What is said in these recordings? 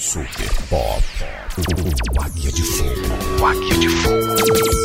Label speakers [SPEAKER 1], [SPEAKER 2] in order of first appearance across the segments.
[SPEAKER 1] Super Pop. O Águia de Fogo. O Águia de Fogo.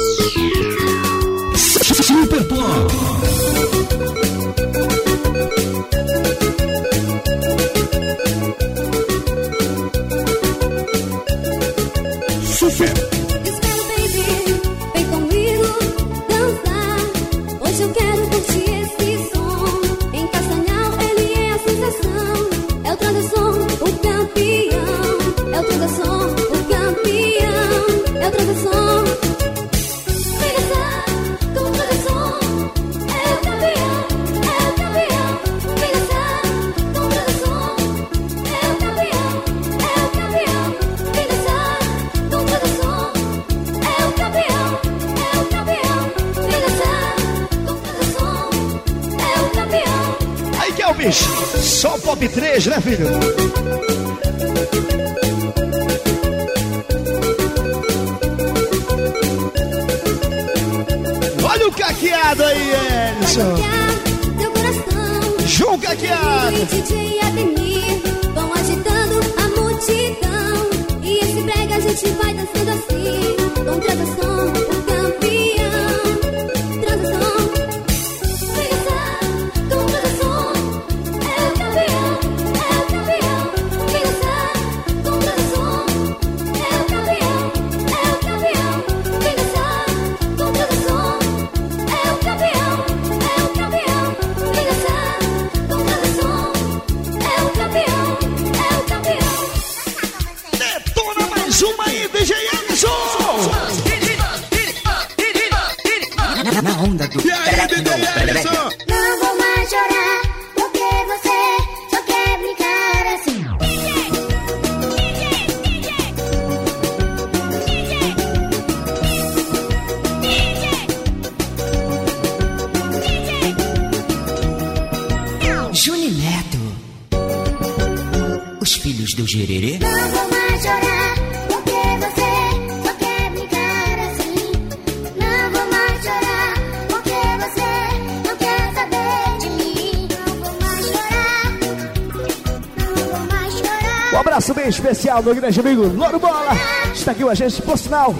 [SPEAKER 2] Especial, meu grande amigo Loro Bola. Está aqui com a gente, por sinal,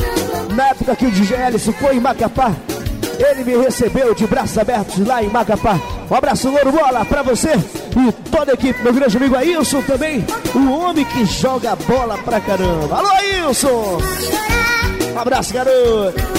[SPEAKER 2] na época que o DJ Ellison foi em Macapá, ele me recebeu de braços abertos lá em Macapá. Um abraço, Louro Bola, pra você e toda a equipe. Meu grande amigo Ailson também, o homem que joga bola pra caramba. Alô, Ailson! Um abraço, garoto!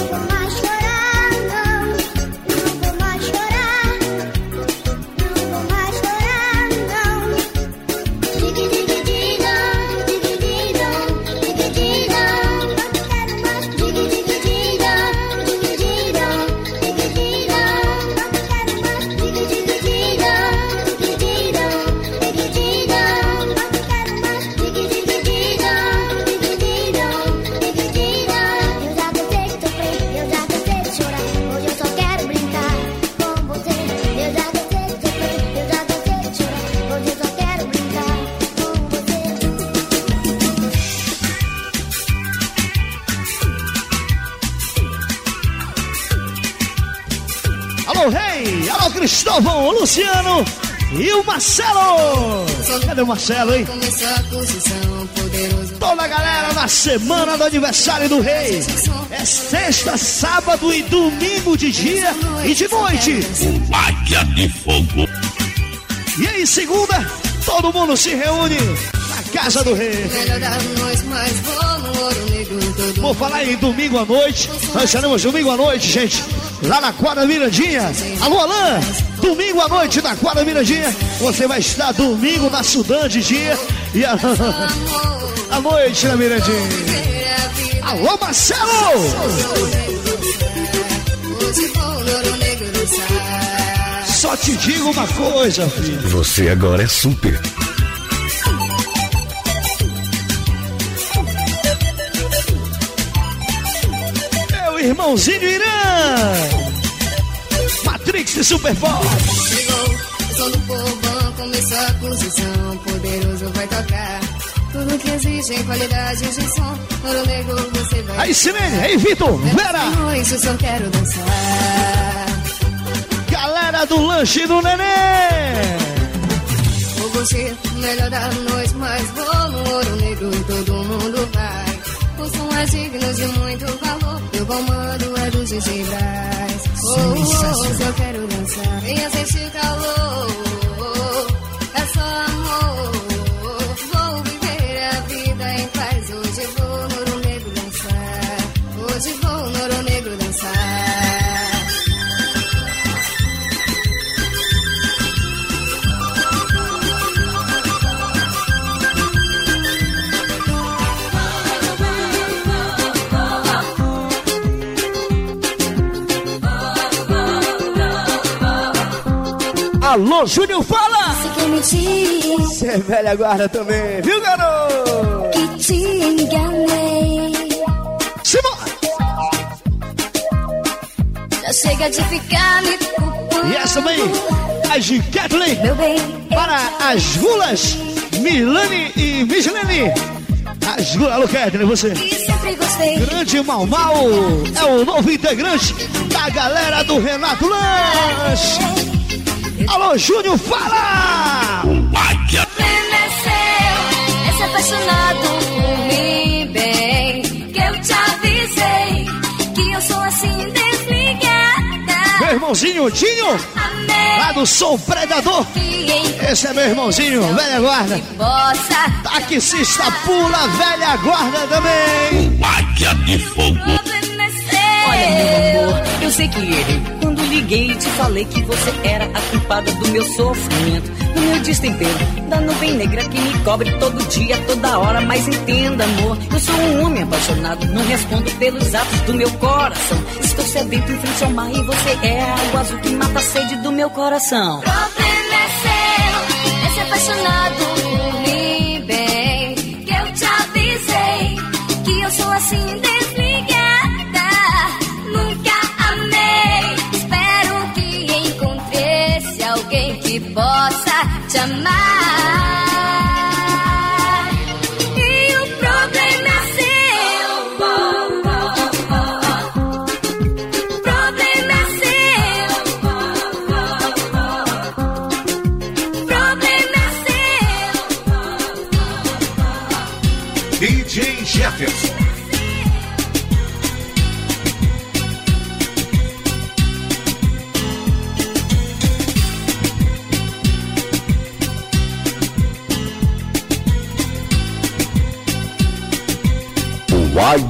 [SPEAKER 2] Luciano e o Marcelo. Cadê o Marcelo, hein? Toda a galera na semana do aniversário do rei. É sexta, sábado e domingo de dia e de noite.
[SPEAKER 1] O Águia de Fogo.
[SPEAKER 2] E aí, segunda, todo mundo se reúne na casa do rei. Vou falar em domingo à noite. Nós estaremos domingo à noite, gente lá na quadra Mirandinha. Alô, Alain, domingo à noite na quadra Mirandinha. Você vai estar domingo na Sudã de dia e a... à noite na Mirandinha. Alô, Marcelo! Só te digo uma coisa, filho.
[SPEAKER 1] Você agora é super.
[SPEAKER 2] irmãozinho Irã. De Super Pop.
[SPEAKER 3] Chegou, o som do povão, começou a posição, poderoso vai tocar. Tudo que existe em qualidade de som, ouro negro você vai.
[SPEAKER 2] Aí, Silene, aí, Vitor, Vera.
[SPEAKER 3] Isso, só quero dançar.
[SPEAKER 2] Galera do lanche do neném
[SPEAKER 3] você, melhor da noite, mas vou no ouro negro é digno de muito valor. Meu comando é do DJ Brás. Oh, oh, se eu quero dançar, venha sentir calor. É só amor.
[SPEAKER 2] Alô, Júnior, fala! Você é velha guarda também, viu, garoto?
[SPEAKER 1] que te enganei.
[SPEAKER 2] Simão!
[SPEAKER 1] Já chega de ficar me culpando.
[SPEAKER 2] E essa também, a de Kathleen,
[SPEAKER 1] Meu bem,
[SPEAKER 2] para as gulas, Milane e Mislene. As gulas, alô, Kathleen, você.
[SPEAKER 1] que sempre gostei.
[SPEAKER 2] Grande Mal Mal é o novo integrante da galera do Renato Lanche. Alô, Júnior, fala!
[SPEAKER 4] Águia.
[SPEAKER 1] Estremeceu, esse apaixonado por mim, bem. Que eu te avisei que eu sou assim desligada.
[SPEAKER 2] Meu irmãozinho Tinho,
[SPEAKER 1] Amei
[SPEAKER 2] lá do Som Predador. Esse é meu irmãozinho, velha guarda.
[SPEAKER 1] possa
[SPEAKER 2] Taxista pula, velha guarda também.
[SPEAKER 4] Águia de fogo.
[SPEAKER 5] Olha, meu amor, eu sei que errei. Quando liguei e te falei que você era a culpada do meu sofrimento, do meu destempero, da nuvem negra que me cobre todo dia, toda hora. Mas entenda, amor, eu sou um homem apaixonado, não respondo pelos atos do meu coração. Estou sedento em frente ao mar e você é a água azul que mata a sede do meu coração.
[SPEAKER 1] Problema é seu, esse apaixonado possa te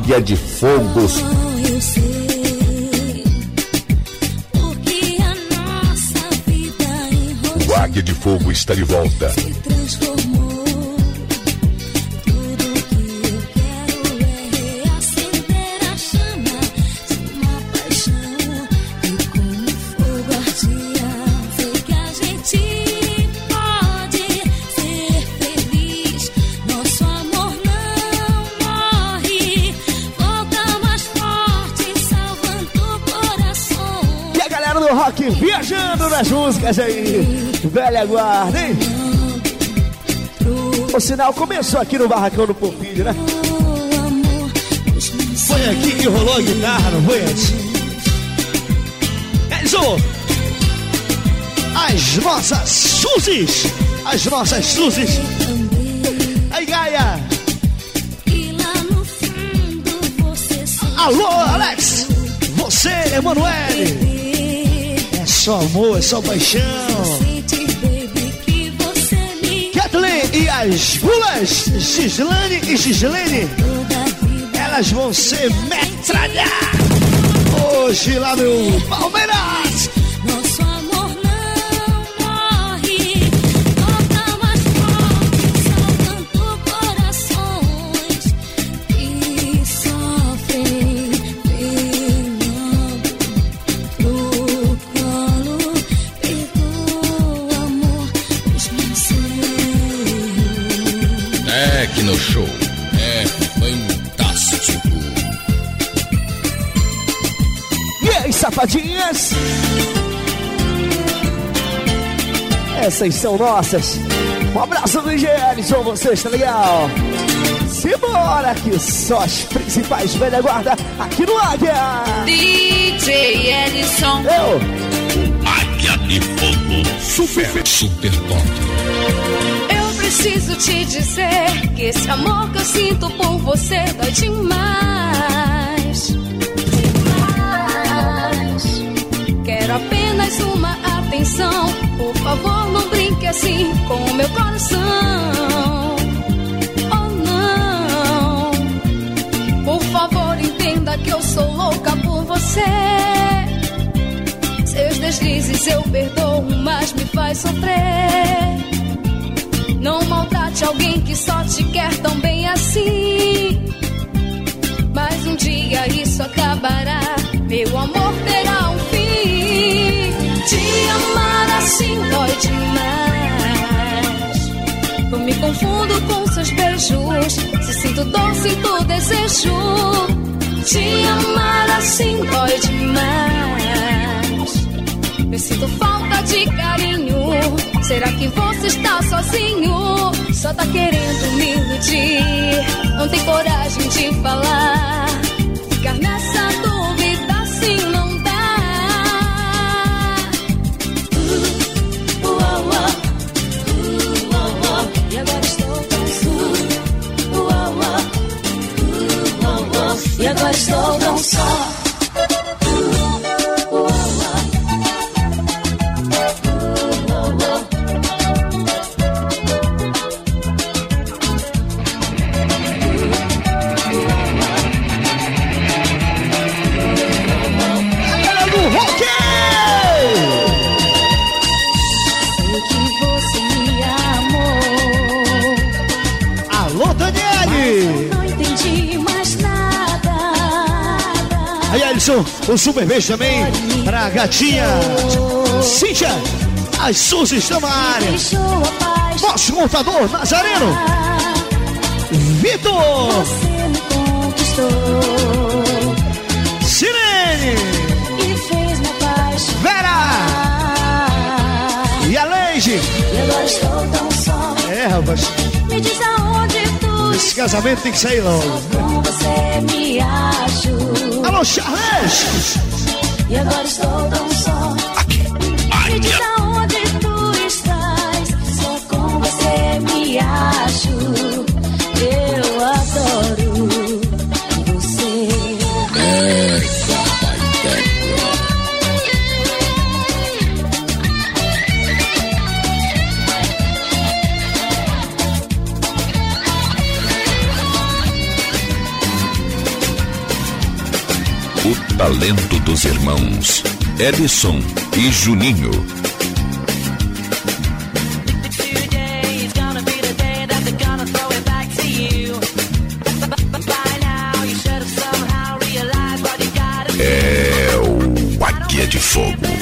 [SPEAKER 4] Águia de Fogos.
[SPEAKER 1] Eu sei porque a nossa vida em
[SPEAKER 4] O Águia de Fogo está de volta.
[SPEAKER 2] Músicas aí. Velha guarda, hein? O sinal começou aqui no Barracão do Porfírio, né? Foi aqui que rolou a guitarra, não foi antes? Enzo! As nossas Suzis! As nossas Suzis! Aí, Gaia! Alô, Alex! Você, Emanuele! Só amor, é só paixão! Kathleen e as bulas, Gislane e Gislene, elas vão ser metralhar hoje lá no Palmeiras.
[SPEAKER 4] Tecno Show. É fantástico.
[SPEAKER 2] E aí, safadinhas? Essas são nossas. Um abraço do IGL, são vocês, tá legal? Simbora, que só as principais velha guarda aqui no Águia.
[SPEAKER 5] DJ Ellison.
[SPEAKER 2] Eu,
[SPEAKER 4] Águia de Fogo. Super. Super Top.
[SPEAKER 6] Preciso te dizer que esse amor que eu sinto por você dói demais. Demais. Quero apenas uma atenção. Por favor, não brinque assim com o meu coração. Oh, não. Por favor, entenda que eu sou louca por você. Seus deslizes eu perdoo, mas me faz sofrer. Não maltrate alguém que só te quer tão bem assim. Mas um dia isso acabará, meu amor terá um fim. Te amar assim dói demais. Eu me confundo com seus beijos. Se sinto dor, sinto desejo. Te amar assim dói demais. Eu sinto falta de carinho. Será que você está sozinho? Só tá querendo me iludir. Não tem coragem de falar. Ficar nessa dúvida assim não dá. Uh, uh, uh, uh, uh, uh. E agora estou tão só. Uh, uh, uh, uh, uh, uh. E agora estou tão só.
[SPEAKER 2] Alisson, um super beijo também pra gatinha Cíntia. As Suzes estão na área. Nosso contador Nazareno. Vitor. Sirene. Vera. E a Leide. É, rapaz.
[SPEAKER 6] Me diz aonde tu
[SPEAKER 2] Esse casamento tem que sair logo.
[SPEAKER 6] com você me acho.
[SPEAKER 2] Alô, Charles.
[SPEAKER 6] E agora estou tão só.
[SPEAKER 4] Somehow realized what you gotta do.
[SPEAKER 7] É o Águia de Fogo.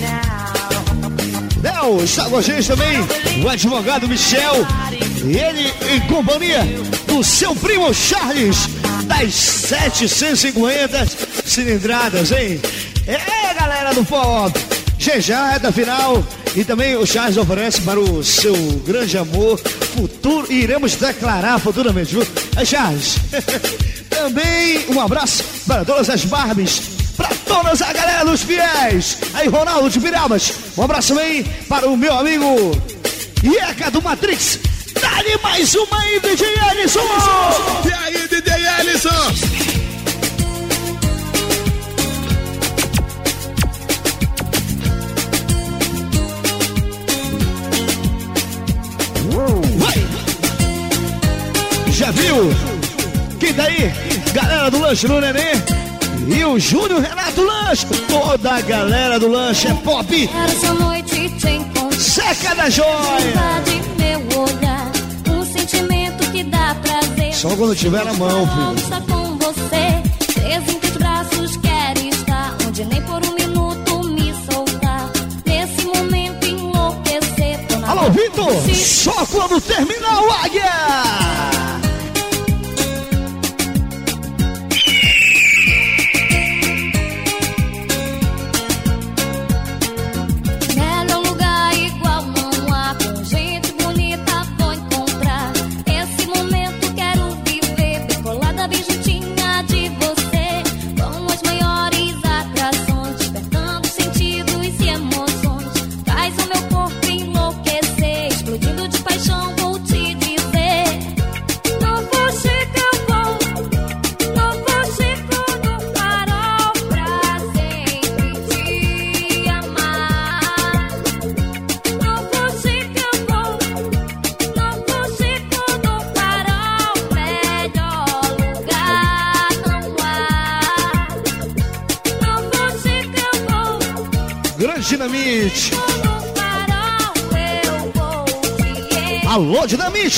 [SPEAKER 4] Now.
[SPEAKER 2] Léo gente também. O advogado Michel. Ele em companhia do seu primo Charles, das 750 cilindradas, hein? É, galera do forró. Já já, da final. E também o Charles oferece para o seu grande amor futuro. E iremos declarar futuramente, viu? É, Charles. também um abraço para todas as Barbies. Para toda a galera dos fiéis. Aí, Ronaldo de Pirabas. Um abraço também para o meu amigo Ieca do Matrix. Dá-lhe mais uma aí, DJ Ellison!
[SPEAKER 8] E aí, DJ Ellison?
[SPEAKER 2] Já viu? Quem tá aí? Galera do Lanche no Nenê. E o Júnior Renato Lanche. Toda a galera do Lanche é pop.
[SPEAKER 1] Essa noite te.
[SPEAKER 2] Seca da joia.
[SPEAKER 1] meu olhar. Um sentimento que dá prazer.
[SPEAKER 2] Só quando tiver na mão, filho.
[SPEAKER 1] Com você. Preso em teus braços, quero estar. Onde nem por um minuto me soltar. Nesse momento enlouquecer.
[SPEAKER 2] Alô, Vitor!
[SPEAKER 1] do
[SPEAKER 2] Só quando terminar o Águia!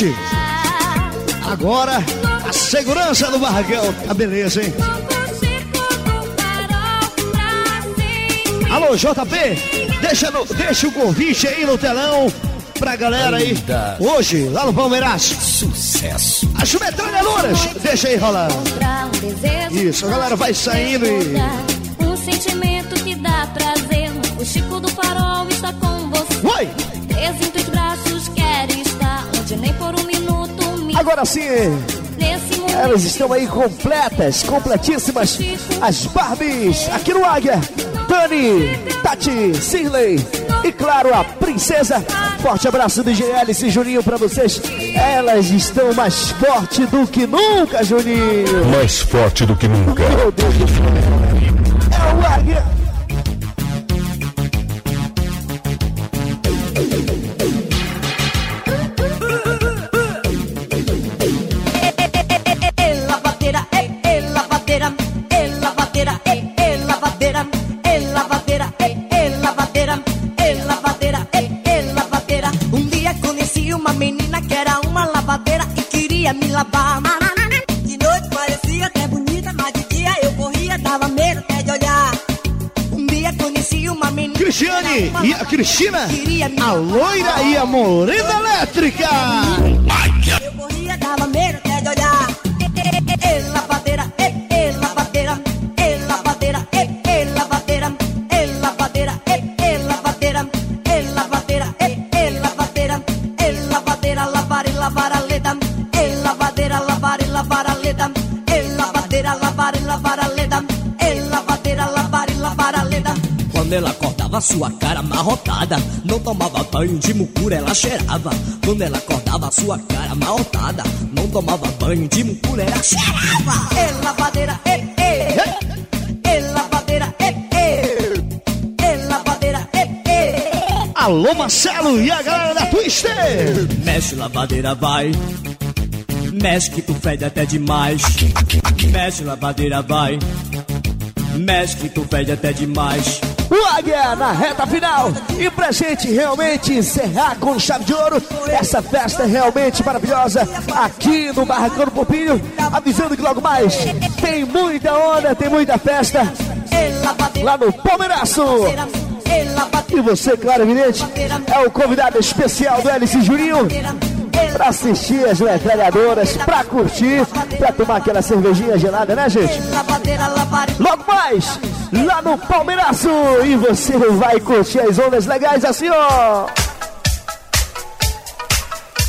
[SPEAKER 1] Encontrar.
[SPEAKER 2] Agora, a segurança do barracão. Tá beleza, hein? Alô, JP! Deixa, no- deixa o convite aí no telão pra galera aí. Hoje, lá no Palmeiras.
[SPEAKER 8] Sucesso.
[SPEAKER 2] As metralhadoras! Deixa aí rolar. Isso, a galera vai saindo e.
[SPEAKER 1] Um sentimento que dá prazer. O Chico do farol está com você.
[SPEAKER 2] Vai! Agora sim, elas estão aí completas, completíssimas. As Barbies aqui no Águia. Dani, Tati, Cirley e claro a princesa. Forte abraço do GL e Juninho pra vocês. Elas estão mais fortes do que nunca, Juninho.
[SPEAKER 8] Mais forte do que nunca.
[SPEAKER 2] Meu Deus do céu. É o Águia.
[SPEAKER 9] E
[SPEAKER 2] a loira e a morena elétrica.
[SPEAKER 9] Eu corria, dava medo até de olhar. Lavadeira, lavadeira, é, lavadeira, é, é, lavadeira, é, lavadeira, é, é, lavadeira, é, lavadeira, é, é, lavadeira, é, lavadeira, lavar e lavar a leda, é, lavadeira, lavar e lavar a leda, é, lavadeira, lavar e lavar a leda, é, lavadeira, lavar e lavar a leda.
[SPEAKER 10] Quando ela sua cara amarrotada. Não tomava banho de mucura, ela cheirava. Quando ela acordava sua cara amarrotada. Não tomava banho de mucura, ela cheirava.
[SPEAKER 9] É lavadeira, é, é, é lavadeira, é, é, é lavadeira, é, é.
[SPEAKER 2] Alô, Marcelo e a galera da Twister.
[SPEAKER 10] Mexe lavadeira, vai. Mexe que tu fede até demais. Mexe lavadeira, vai. Mexe que tu fede até demais
[SPEAKER 2] O Águia na reta final. E pra gente realmente encerrar com chave de ouro essa festa realmente maravilhosa aqui no Barracão do Popinho. Avisando que logo mais tem muita onda, tem muita festa
[SPEAKER 9] É
[SPEAKER 2] lá no Palmeiraço.
[SPEAKER 9] é
[SPEAKER 2] E você, claro, evidente, é o convidado especial do LC Juninho. Pra assistir as metralhadoras, pra curtir, pra tomar aquela cervejinha gelada, né, gente? Logo mais, lá no Palmeiraço, e você vai curtir as ondas legais assim, ó.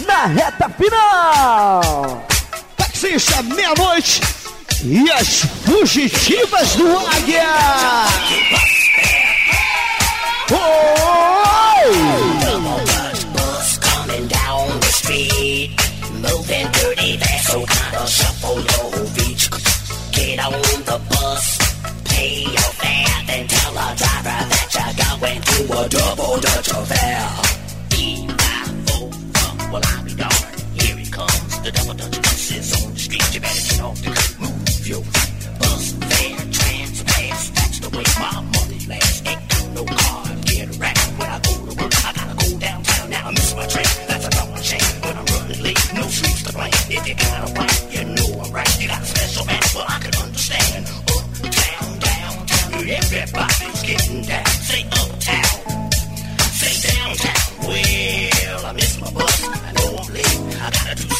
[SPEAKER 2] Na reta final. Taxista, meia-noite. E as fugitivas do Águia. Oi!
[SPEAKER 11] Shuffle your feet. Get on the bus, pay your fare, then tell the driver that you're going to a double Dutch affair. E-I-O, well, I'll be darned. Here it comes, the double Dutch bus is on the street. You better get off the curb, move your feet. Bus fare, trans pass, that's the way my money lasts. Ain't got no car, get around when I go to work. I gotta go downtown now, I miss my train. That's a darn shame when I'm running late. No streets to blame. If you got a right, you got a special man, well, I can understand. Uptown, downtown, everybody's getting down. Say uptown, say downtown. Well, I miss my bus. I know I'm late. I gotta do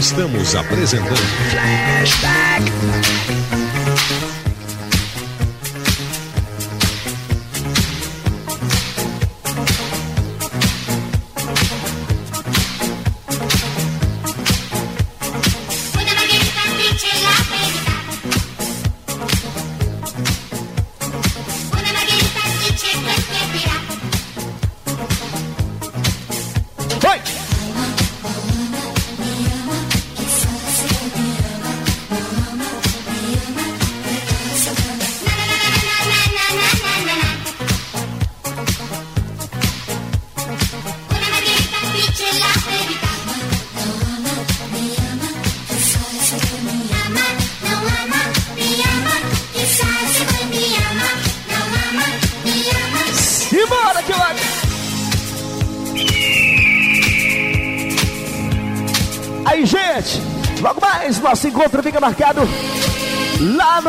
[SPEAKER 8] Estamos apresentando.
[SPEAKER 1] Una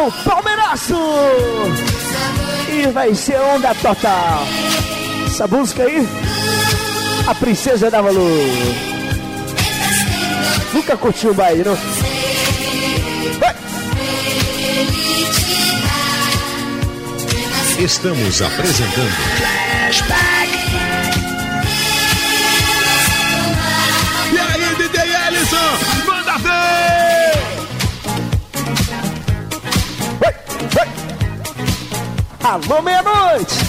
[SPEAKER 2] no Palmeiraço. E vai ser onda total. Essa música aí, a Princesa da Valor. Nunca curtiu o baile, não?
[SPEAKER 8] Estamos apresentando
[SPEAKER 2] E Alô, meia-noite!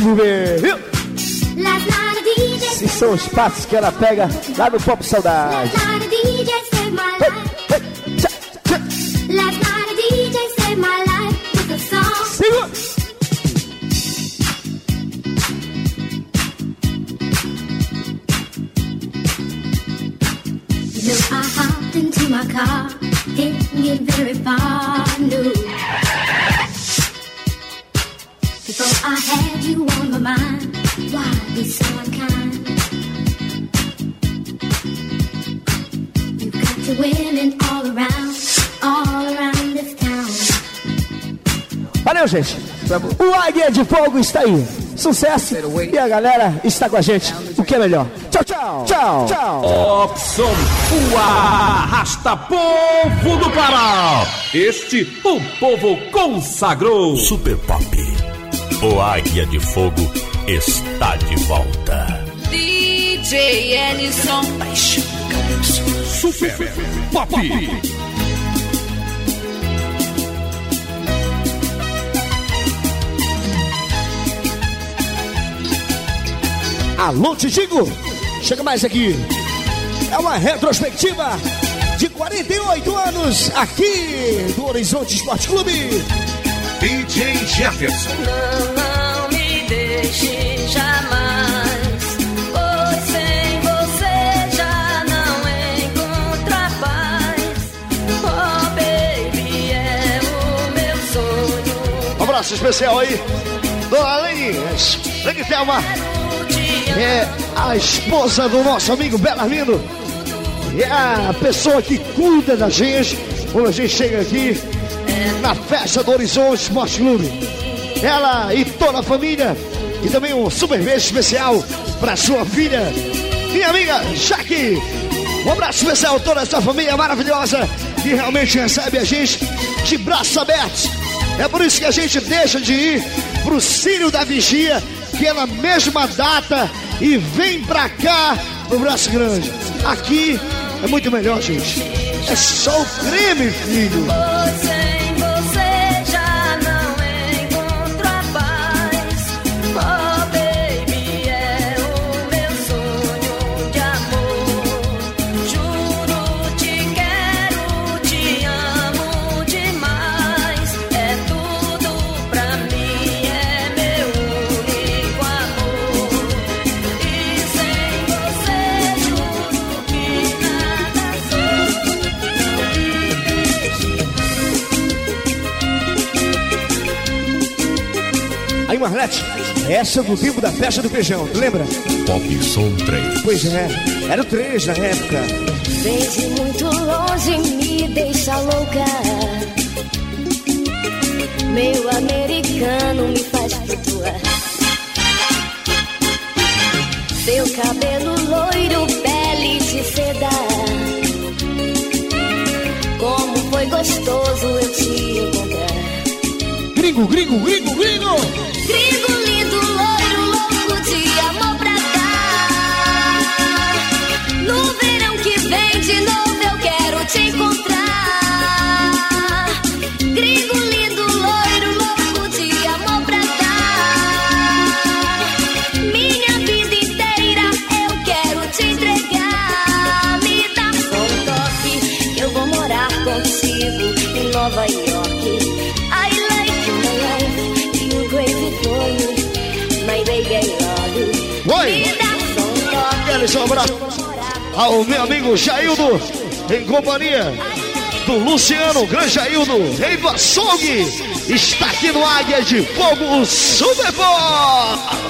[SPEAKER 8] De
[SPEAKER 2] ver, viu? Esses são os passos que ela pega lá no Pop Saudade.
[SPEAKER 12] Last Before I had you on my mind, why be so unkind? You got your women all around, all around this town.
[SPEAKER 2] Valeu, gente. O Águia de Fogo está aí. Sucesso. E a galera está com a gente. O que é melhor. Tchau, tchau. Tchau. Tchau.
[SPEAKER 13] Opção o arrasta povo do Pará. Este o povo consagrou.
[SPEAKER 4] Super Pop. O Águia de Fogo está de volta.
[SPEAKER 14] DJ Ellison.
[SPEAKER 13] Super Pop.
[SPEAKER 2] Alô, Titigo. Chega mais aqui. É uma retrospectiva de 48 anos aqui do Horizonte Esporte Clube.
[SPEAKER 13] DJ Jefferson.
[SPEAKER 14] Não, não me deixe jamais. Pois sem você já não encontro paz. Oh, baby, é o meu sonho.
[SPEAKER 2] Um abraço especial aí. Dona Lene Thelma. É a esposa do nosso amigo Belarmino. É a pessoa que cuida da gente quando a gente chega aqui na festa do Horizonte Esporte Clube. Ela e toda a família. E também um super beijo especial para sua filha, minha amiga Jaque. Um abraço especial a toda essa família maravilhosa que realmente recebe a gente de braços abertos. É por isso que a gente deixa de ir pro Círio da Vigia, que é mesma data, e vem pra cá, no Braço Grande. Aqui é muito melhor, gente. É só o creme, filho. Aí, Marlete, essa é do tempo da festa do feijão, tu lembra?
[SPEAKER 4] Pop Som 3.
[SPEAKER 2] Pois é, era o 3 na época.
[SPEAKER 12] Vem de muito longe, me deixa louca. Meu americano me faz flutuar. Seu cabelo loiro, pele de seda. Como foi gostoso eu te encontrar.
[SPEAKER 2] Gringo, gringo, gringo, gringo! Eles um abraço ao meu amigo Jaildo, em companhia do Luciano, grande Jaildo, Reiva Song, está aqui no Águia de Fogo Super Bowl!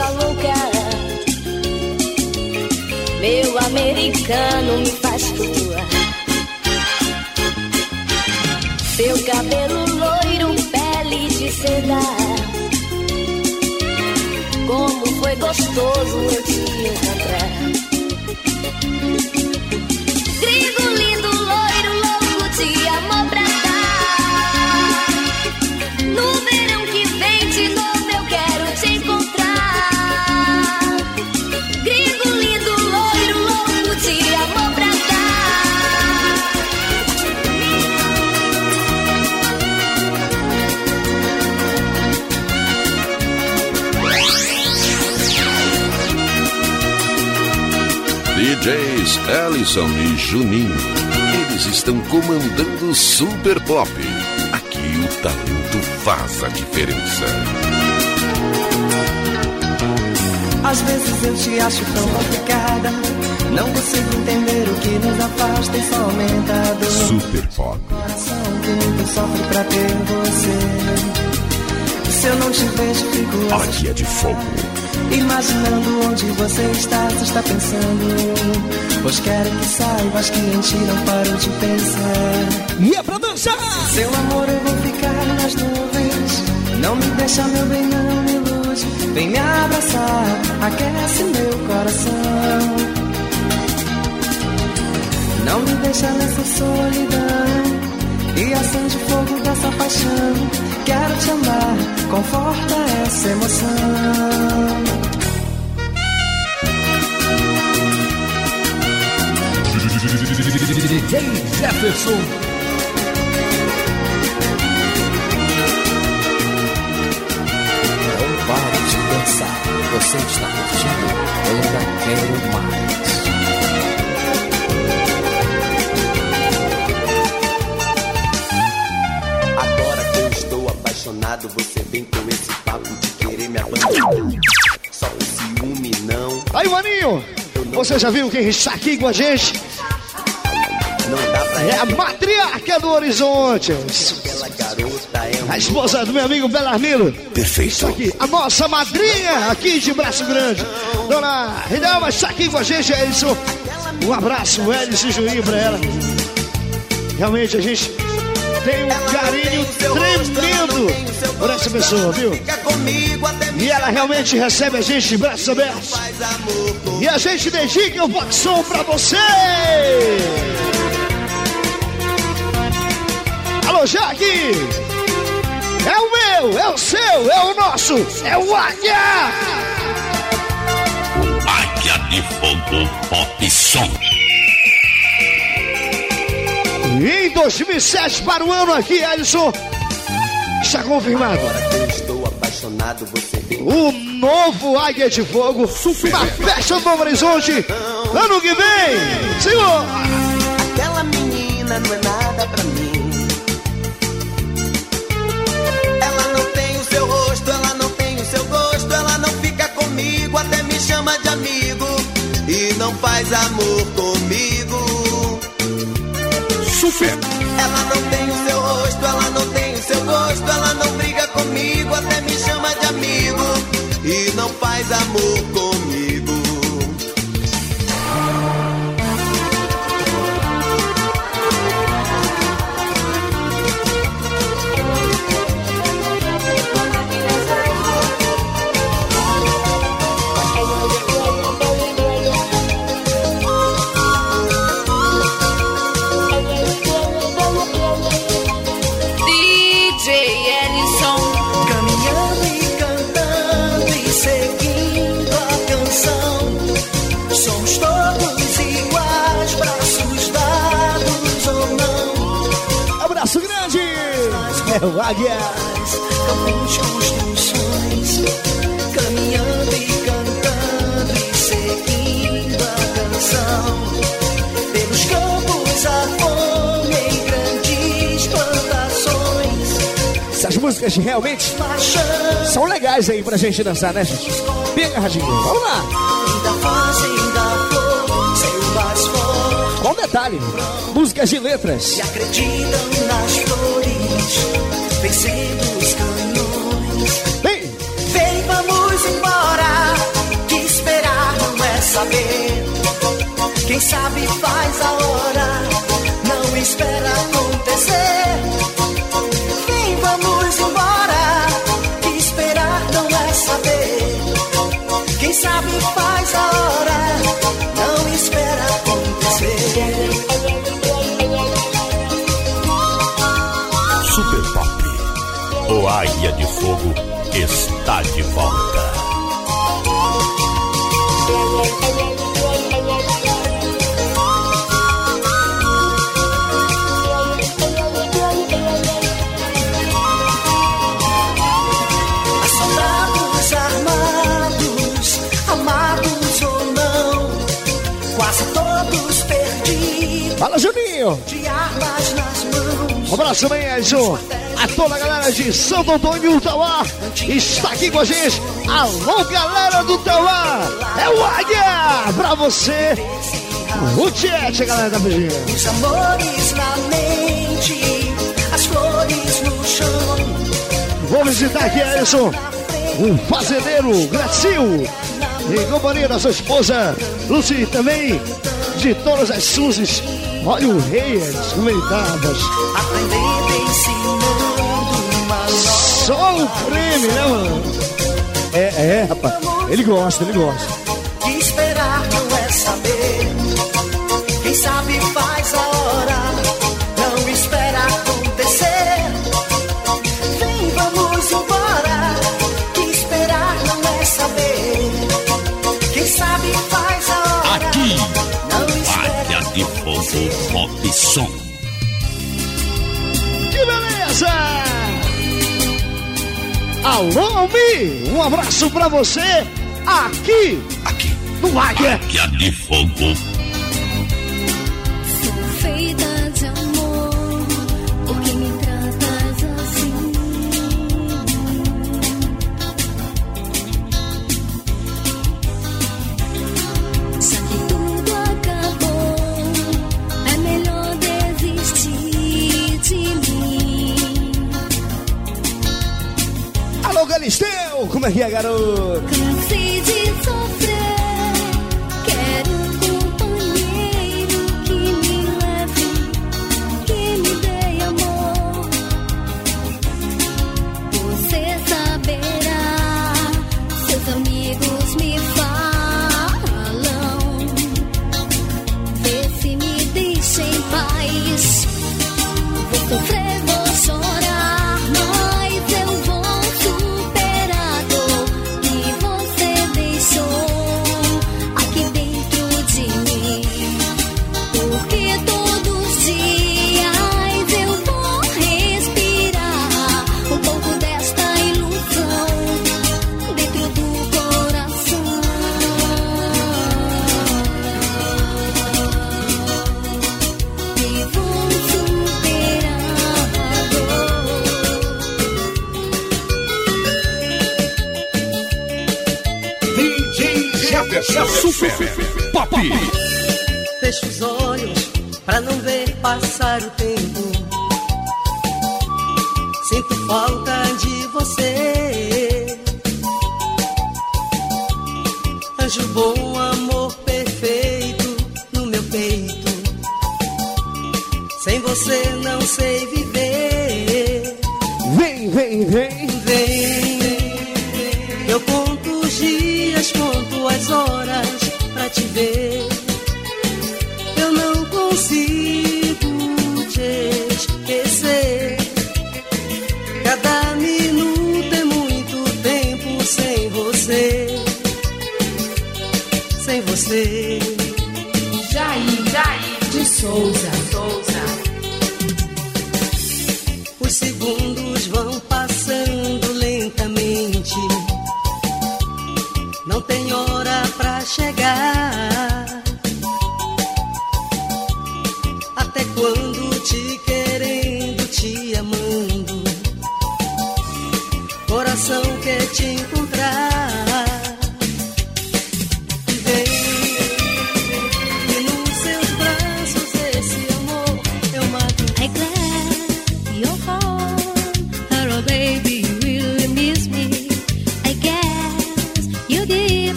[SPEAKER 1] Coisa louca. Meu americano me faz flutuar. Seu cabelo loiro, pele de seda. Como foi gostoso eu te encontrar.
[SPEAKER 15] Ellison e Juninho. Eles estão comandando o Super Pop. Aqui o talento faz a diferença.
[SPEAKER 12] Às vezes eu te acho tão complicada. Não consigo entender o que nos afasta e só aumenta a dor.
[SPEAKER 15] Super Pop.
[SPEAKER 12] Coração que muito sofre pra ter você. Se eu não te vejo, fico
[SPEAKER 4] Águia de Fogo.
[SPEAKER 12] Imaginando onde você está, você está pensando. Pois quero que saibas que em ti não paro de pensar.
[SPEAKER 2] E é pra dançar!
[SPEAKER 12] Seu amor, eu vou ficar nas nuvens. Não me deixa, meu bem, não me ilude. Vem me abraçar, aquece meu coração. Não me deixa nessa solidão. E acende o fogo dessa paixão. Quero te amar, conforta essa emoção.
[SPEAKER 2] DJ Jefferson.
[SPEAKER 8] Não pare de dançar. Você está curtindo? Eu ainda quero mais.
[SPEAKER 2] Maninho! Você já viu quem está aqui com a gente? É a matriarca do Horizonte.
[SPEAKER 16] é
[SPEAKER 2] A esposa do meu amigo Belarmino.
[SPEAKER 4] Perfeito.
[SPEAKER 2] Aqui, a nossa madrinha aqui de Braço Grande. Dona Ridalma está aqui com a gente, Edson. Um abraço, Edson e Juninho pra ela. Realmente a gente tem um carinho tremendo por essa pessoa, viu?
[SPEAKER 16] Fica comigo até
[SPEAKER 2] E ela realmente recebe a gente de braços abertos. E a gente dedica o Voxon pra você! Alô, Jaque! É o meu, é o seu, é o nosso, é o Águia!
[SPEAKER 4] Águia de Fogo Pop Som.
[SPEAKER 2] E em 2007 para o ano aqui, Alisson, está confirmado.
[SPEAKER 16] Agora que eu estou apaixonado, você
[SPEAKER 2] O novo Águia de Fogo na festa do Novo Horizonte, ano que vem! Senhor!
[SPEAKER 16] Aquela menina não é nada pra mim. Ela não tem o seu rosto, ela não tem o seu gosto, ela não fica comigo, até me chama de amigo e não faz amor comigo.
[SPEAKER 4] Super.
[SPEAKER 16] Ela não tem o seu rosto, ela não tem o seu gosto, ela não briga comigo, até faz amor
[SPEAKER 2] É o Águia!
[SPEAKER 12] Campos, construções. Caminhando e cantando e seguindo a canção. Pelos campos a fome em grandes plantações.
[SPEAKER 2] Essas músicas realmente são legais aí pra gente dançar, né, gente? Bem agarradinho. Vamos lá! Com detalhe, músicas de letras.
[SPEAKER 12] E acreditam nas flores, canhões, os canhões.
[SPEAKER 2] Vem!
[SPEAKER 12] Vem, vamos embora, que esperar não é saber. Quem sabe faz a hora, não espera acontecer.
[SPEAKER 4] Toalha de Fogo está de volta.
[SPEAKER 12] Soldados armados, amados ou não, quase todos perdidos.
[SPEAKER 2] Fala, Juninho!
[SPEAKER 12] De armas nas mãos.
[SPEAKER 2] É um! a toda a galera de Santo Antônio Tauá está aqui com a gente. Alô, galera do Tauá, é o Águia pra você. O Tietchan, galera da BG.
[SPEAKER 12] Os amores na mente, as flores no chão.
[SPEAKER 2] Vou visitar aqui, Alisson, um fazendeiro, Gracil, em companhia da sua esposa, Lucy, também de todas as Suzes. Olha o rei, as
[SPEAKER 12] comentárias. Aprendendo em si.
[SPEAKER 2] Só o creme, né, mano? É, é, rapaz. Ele gosta, ele gosta. Alô, Almi, um abraço pra você aqui,
[SPEAKER 4] aqui.
[SPEAKER 2] no Águia.
[SPEAKER 4] Águia de Fogo.
[SPEAKER 2] Sorria, garoto.
[SPEAKER 1] Cansei de sofrer.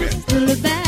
[SPEAKER 1] Look back.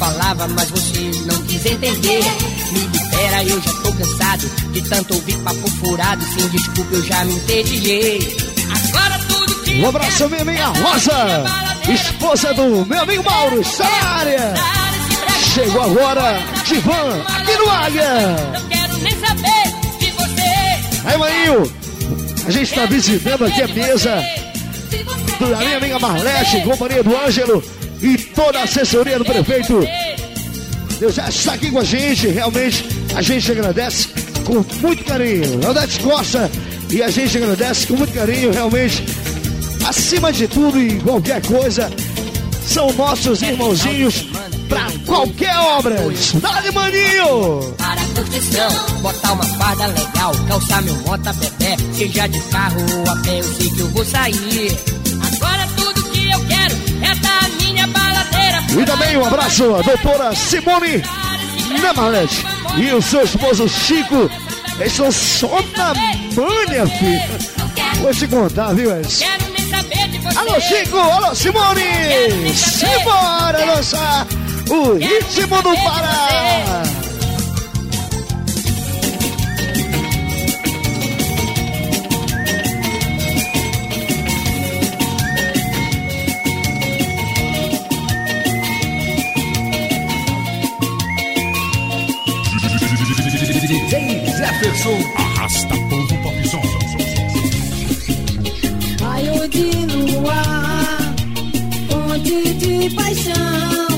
[SPEAKER 9] Falava, mas você não quis entender. Me libera, eu já tô cansado de tanto ouvir papo furado. Sem desculpa, eu já me entediei. Agora tudo que
[SPEAKER 2] Um abraço, minha amiga Rosa, esposa do meu amigo Mauro, área. Chegou agora, Divan, aqui no Águia.
[SPEAKER 9] Não quero nem saber de você.
[SPEAKER 2] Aí, maninho, a gente está visitando aqui a mesa da minha amiga Marlete, companhia do Ângelo e toda a assessoria do prefeito. Deus já está aqui com a gente, realmente a gente agradece com muito carinho. Aldete Costa e a gente agradece com muito carinho, realmente. Acima de tudo e qualquer coisa, são nossos irmãozinhos para qualquer obra. Dale, maninho!
[SPEAKER 9] Para curtição, botar uma farda legal, calçar meu mota bebê, seja de carro ou a pé, eu sei que eu vou sair.
[SPEAKER 2] E também um abraço à doutora Simone Namalete e o seu esposo Chico. Eles são só na manha, filho. Vou te contar, viu, Edson? Alô, Chico! Alô, Simone! Simbora dançar o ritmo do Pará!
[SPEAKER 8] Jefferson. Arrasta povo popzão.
[SPEAKER 17] Raio de luar, fonte de paixão.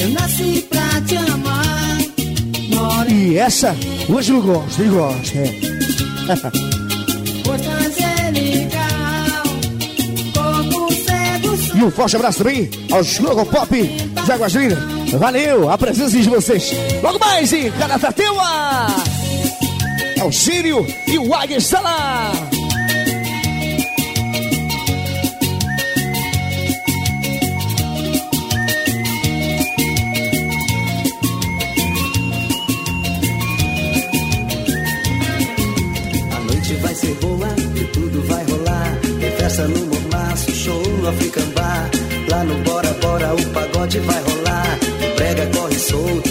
[SPEAKER 17] Eu nasci pra te amar. Moro
[SPEAKER 2] E essa, o Ângelo gosta, ele gosta. É. E um forte abraço também aos Logo Pop de Águas Lindas. Valeu, a presença de vocês. Logo mais em Caratateuá. O Sírio e o Águia está.
[SPEAKER 12] A noite vai ser boa e tudo vai rolar. Tem festa no Mormaço, show no African Bar. Lá no Bora Bora o pagode vai rolar. O brega corre solto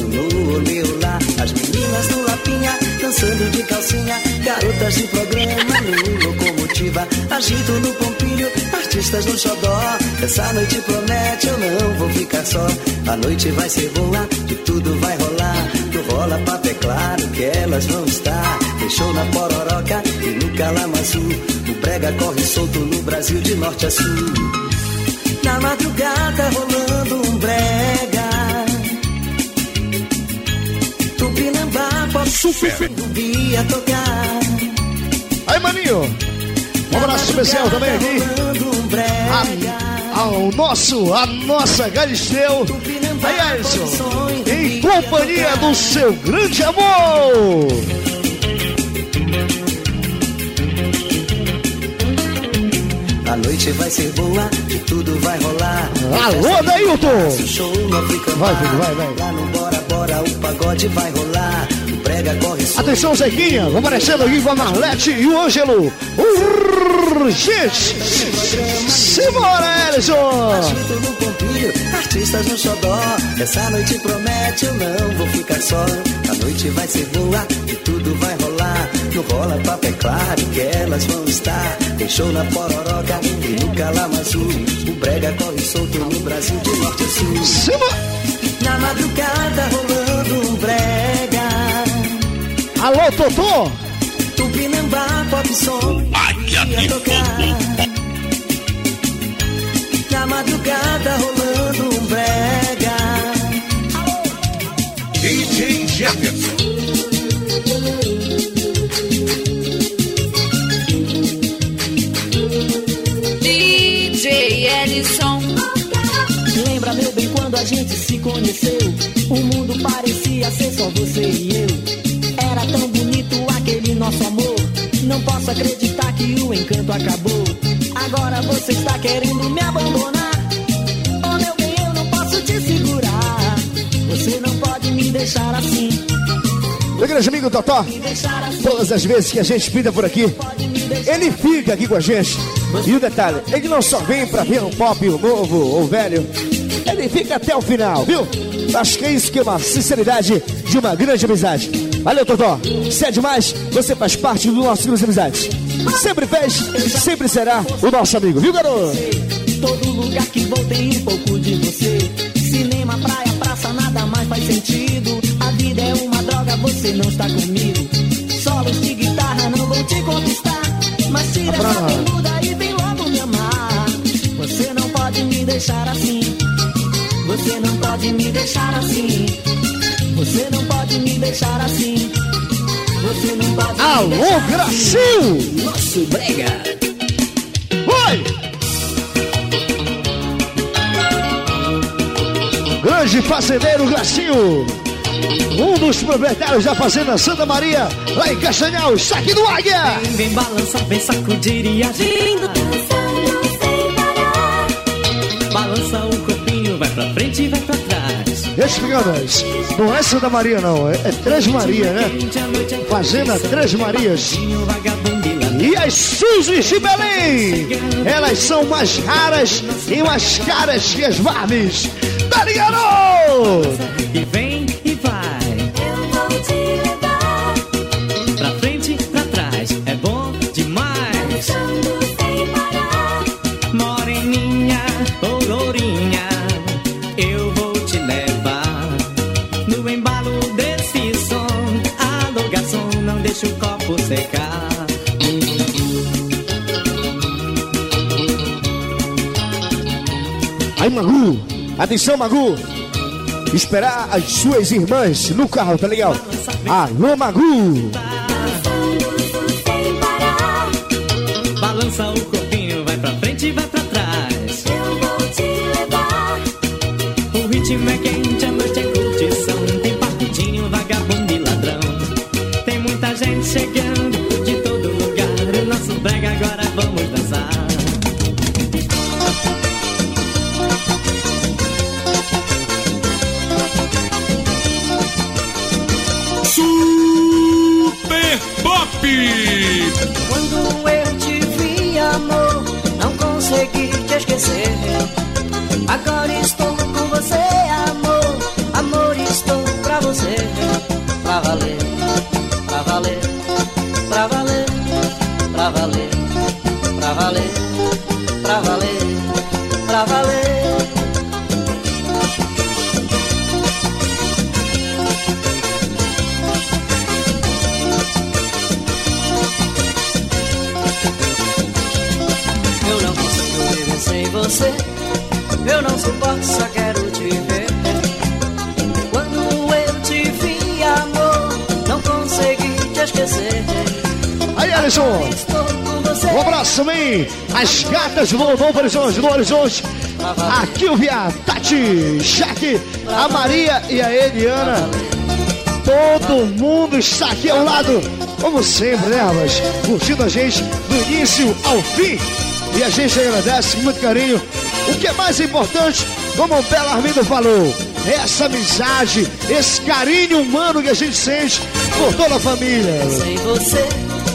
[SPEAKER 12] Garotas de programa no locomotiva. Agito no pompilho, artistas no xodó. Essa noite promete, eu não vou ficar só. A noite vai ser boa e tudo vai rolar. No rola papo é claro que elas vão estar. Deixou na Pororoca e no Calamaçu. O brega corre solto no Brasil de norte a sul. Na madrugada rolando um brega. Tupinambá pode
[SPEAKER 8] Super.
[SPEAKER 12] Via tocar.
[SPEAKER 2] Aí, maninho. Um abraço especial também aqui a- ao nosso, a nossa Galisteu. Aí, Edson, em companhia do seu grande amor.
[SPEAKER 12] A noite vai ser boa e tudo vai rolar.
[SPEAKER 2] Alô, Dailton. Vai, filho, vai, vai.
[SPEAKER 12] Lá no Bora Bora o pagode vai rolar.
[SPEAKER 2] Atenção, Zequinha, vamos aparecendo aqui com a Marlete e o Ângelo. Urgente! Simbora, Ellison!
[SPEAKER 12] Artistas no xodó. Essa noite promete, eu não vou ficar só. A noite vai ser boa e tudo vai rolar. No rola papo é claro que elas vão estar. Show na Pororoca e no Calamaçu. O brega corre solto no Brasil de norte a sul.
[SPEAKER 2] Simbora!
[SPEAKER 12] Na madrugada rolando um brega.
[SPEAKER 2] Alô, Totô!
[SPEAKER 12] Tupinambá, pop som. ia tocar. Na madrugada rolando um brega.
[SPEAKER 8] DJ Jefferson.
[SPEAKER 14] DJ Ellison.
[SPEAKER 10] Lembra, meu bem, quando a gente se conheceu? O mundo parecia ser só você e eu. Era tão bonito aquele nosso amor. Não posso acreditar que o encanto acabou. Agora você está querendo me abandonar. Oh, meu bem, eu não posso te segurar. Você não pode me deixar assim.
[SPEAKER 2] Meu grande amigo Totó,
[SPEAKER 10] assim.
[SPEAKER 2] todas as vezes que a gente pinta por aqui, ele fica aqui com a gente. E o detalhe, ele não só vem pra ver um pop novo ou velho, ele fica até o final, viu? Acho que é isso que é uma sinceridade de uma grande amizade. Valeu, Totó. Se é demais, você faz parte do nosso grupo de amizade. Sempre fez, sempre será o nosso amigo, viu, garoto?
[SPEAKER 10] Todo lugar que vou tem um pouco de você. Cinema, praia, praça, nada mais faz sentido. A vida é uma droga, você não está comigo. Solos de guitarra não vou te conquistar. Mas tira essa bermuda e vem logo me amar. Você não pode me deixar assim. Você não pode me deixar assim. Você não pode me deixar assim. Você não pode me
[SPEAKER 2] Alô,
[SPEAKER 10] deixar
[SPEAKER 2] Brasil!
[SPEAKER 9] Nosso brega.
[SPEAKER 2] Oi! Grande fazendeiro Gracinho, um dos proprietários da Fazenda Santa Maria, lá em Castanhal, está aqui no Águia!
[SPEAKER 10] Vem, vem balançar, vem sacudir e agindo. Balança o corpinho, vai pra frente e vai pra trás.
[SPEAKER 2] Explica nós, não é Santa Maria não, é, é Três Maria, né? Fazenda Três Marias. E as Suzes de Belém, elas são mais raras e mais caras que as Barbies. Tá ligado?
[SPEAKER 10] E vem e vai.
[SPEAKER 1] Eu vou te
[SPEAKER 2] Aí, Magu, atenção, Magu. Esperar as suas irmãs no carro, tá legal? Alô, Magu.
[SPEAKER 10] Balança o corpinho, vai pra frente e vai pra trás.
[SPEAKER 1] eu vou te levar.
[SPEAKER 10] O ritmo é quente, a noite é curtição. Tem partidinho, vagabundo e ladrão. Tem muita gente chegando
[SPEAKER 12] consegui Só quero te ver. Quando eu te vi, amor, não consegui te esquecer.
[SPEAKER 2] Aí, Alisson. Um abraço também. As gatas do Novo Horizonte, do Horizonte. A Kilvia, Tati, Jaque, a Maria e a Eliana. Todo mundo está aqui ao lado, como sempre, né, rapaz? Curtindo a gente do início ao fim. E a gente agradece com muito carinho. O que é mais importante, como o Bela Armindo falou, é essa amizade, esse carinho humano que a gente sente por toda a família.
[SPEAKER 12] Sem você,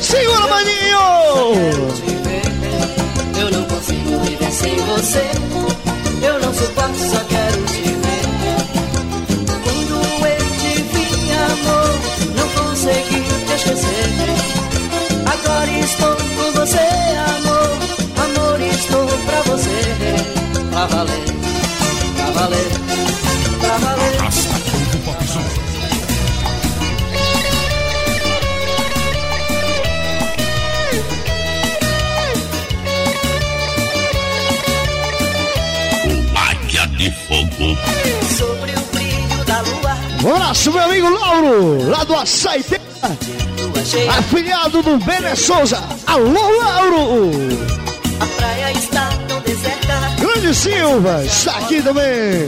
[SPEAKER 2] Segura, maninho!
[SPEAKER 12] Eu não consigo viver sem você. Eu não suporto, só quero te ver. Quando eu te vi, amor, não consegui te esquecer. Agora estou com você. Amor, Pra valer, pra valer, pra valer.
[SPEAKER 4] Arrasta Novo Popzão.
[SPEAKER 15] Águia de Fogo.
[SPEAKER 12] Sobre o brilho da lua,
[SPEAKER 2] Um abraço, meu amigo Lauro, lá do Açaite,
[SPEAKER 12] lua cheia.
[SPEAKER 2] afiliado do Bene Souza. Alô, Lauro!
[SPEAKER 12] A praia está tão deserta.
[SPEAKER 2] Grande Silva, está aqui também.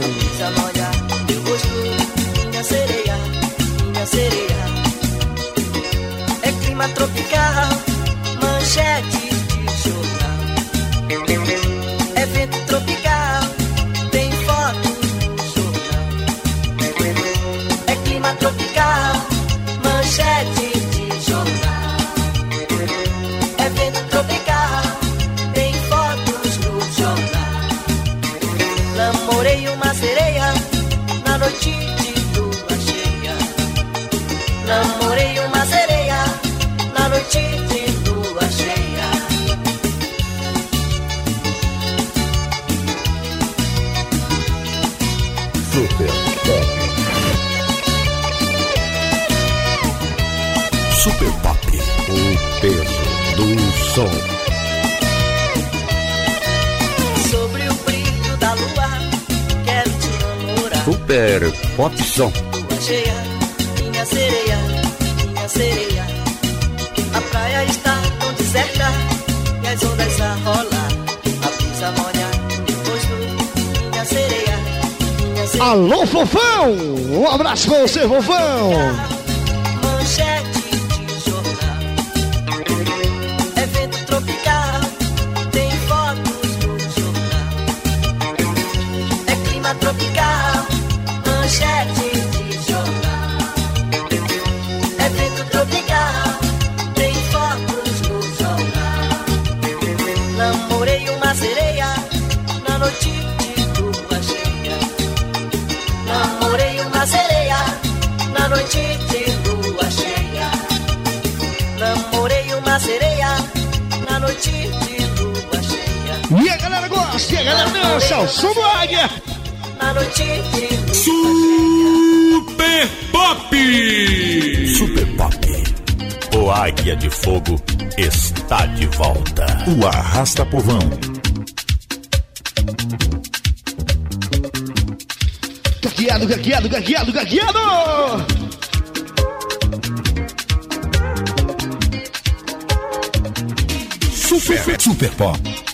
[SPEAKER 12] Minha sereia, minha sereia. É clima tropical, manchete namorar.
[SPEAKER 18] Super Pop Som.
[SPEAKER 12] Lua cheia, minha sereia, minha sereia. A praia está tão deserta e as ondas a rolar. A brisa molha rosto, minha sereia, minha sereia.
[SPEAKER 2] Alô, fofão! Um abraço pra você, fofão!
[SPEAKER 4] Arrasta Povão.
[SPEAKER 2] Gagueado, gagueado, gagueado, gagueado!
[SPEAKER 4] Super, Super Pop.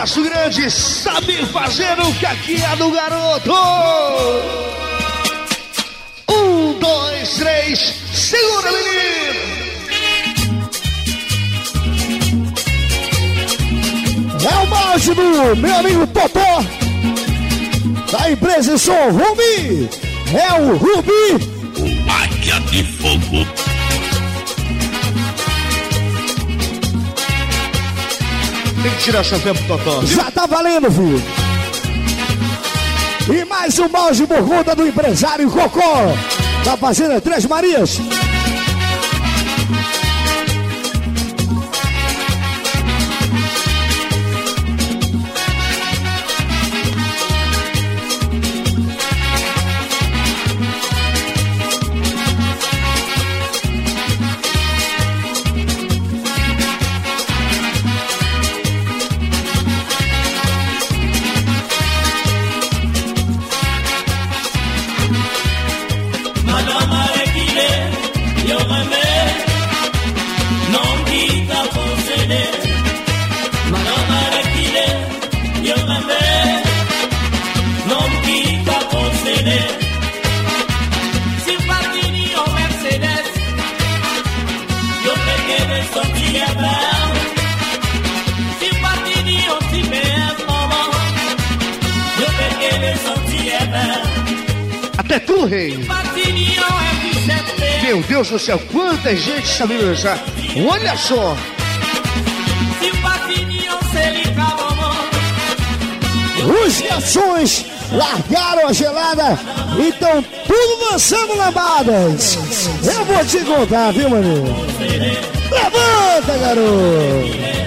[SPEAKER 2] Galera aqui no Braço Grande sabe fazer o caqueado, garoto! Um, dois, três, segura, menino! É o do meu amigo Totó, da empresa som Rubi! É o Rubi! Tirar chapéu pro Totó. Já tá valendo, filho. E mais um balde conta do empresário Cocó, da Fazenda Três Marias. Quanta gente sabe dançar. Olha só. Os garçons largaram a gelada e estão tudo dançando lambadas. Eu vou te contar, viu, mano? Levanta, garoto!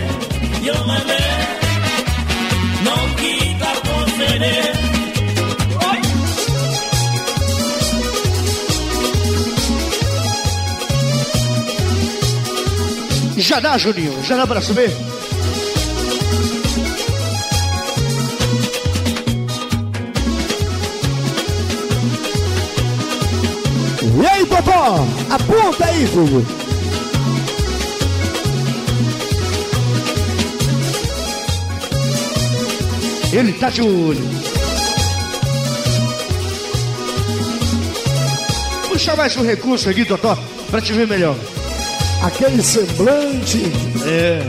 [SPEAKER 2] Já dá, Juninho? Já dá pra subir? E aí, Popó? Aponta aí, filho. Ele tá de olho. Puxa mais um recurso aqui, Totó, pra te ver melhor aquele semblante. É.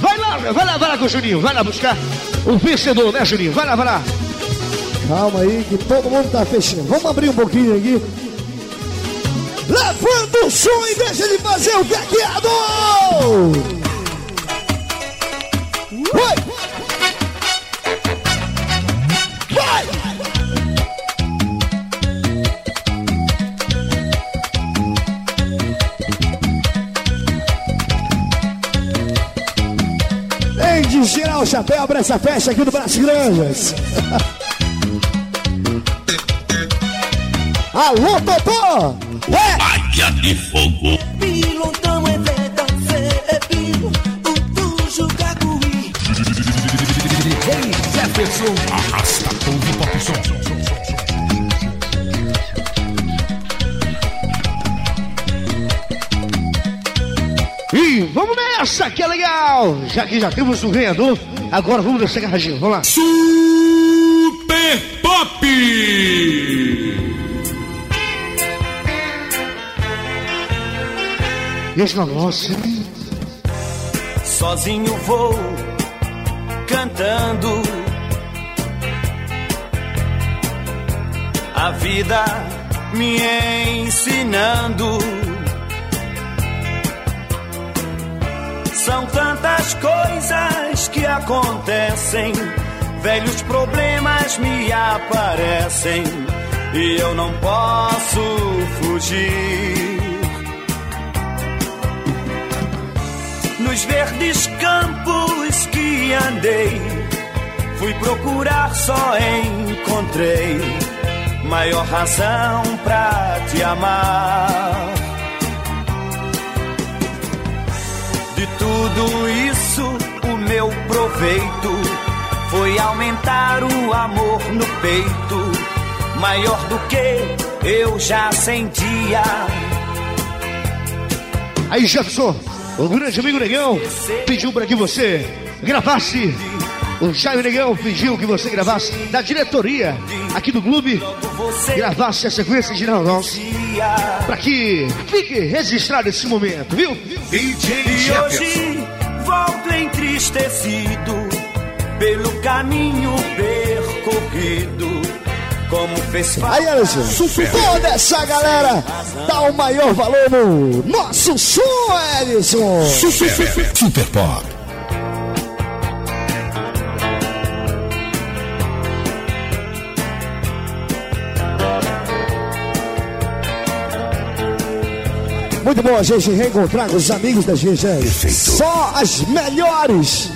[SPEAKER 19] Vai lá, vai lá, vai lá com o Juninho, vai lá buscar o vencedor, né, Juninho? Vai lá, vai lá.
[SPEAKER 2] Calma aí, que todo mundo tá fechando. Vamos abrir um pouquinho aqui. Levanta o som e deixa ele fazer o gagueador! Chapéu pra essa festa aqui do Braço Granjas. Alô, Totó! É!
[SPEAKER 4] Águia de fogo.
[SPEAKER 20] Pilotão é é pilo, o tujo cacuí.
[SPEAKER 13] Ei, Jefferson. Arrasta o pop som.
[SPEAKER 19] E vamos nessa, que é legal! Já que já temos um ganhador, agora vamos nessa garraginha, vamos lá.
[SPEAKER 13] Super Pop!
[SPEAKER 19] E esse negócio,
[SPEAKER 7] Sozinho vou cantando. A vida me ensinando. São tantas coisas que acontecem, velhos problemas me aparecem e eu não posso fugir. Nos verdes campos que andei, fui procurar, só encontrei maior razão pra te amar. De tudo isso, o meu proveito foi aumentar o amor no peito, maior do que eu já sentia.
[SPEAKER 19] Aí, Jefferson, o grande amigo Negão pediu para que você gravasse. O Jaime Negão pediu que você gravasse da diretoria aqui do clube, gravasse a sequência de nós para que fique registrado esse momento, viu?
[SPEAKER 7] E hoje volto entristecido pelo caminho percorrido. Como fez
[SPEAKER 2] Aí, Alisson, toda essa galera dá o maior valor no nosso som, Alisson.
[SPEAKER 13] Super, Super Pop.
[SPEAKER 2] Muito bom a gente reencontrar com os amigos da gente. aí. Só as melhores.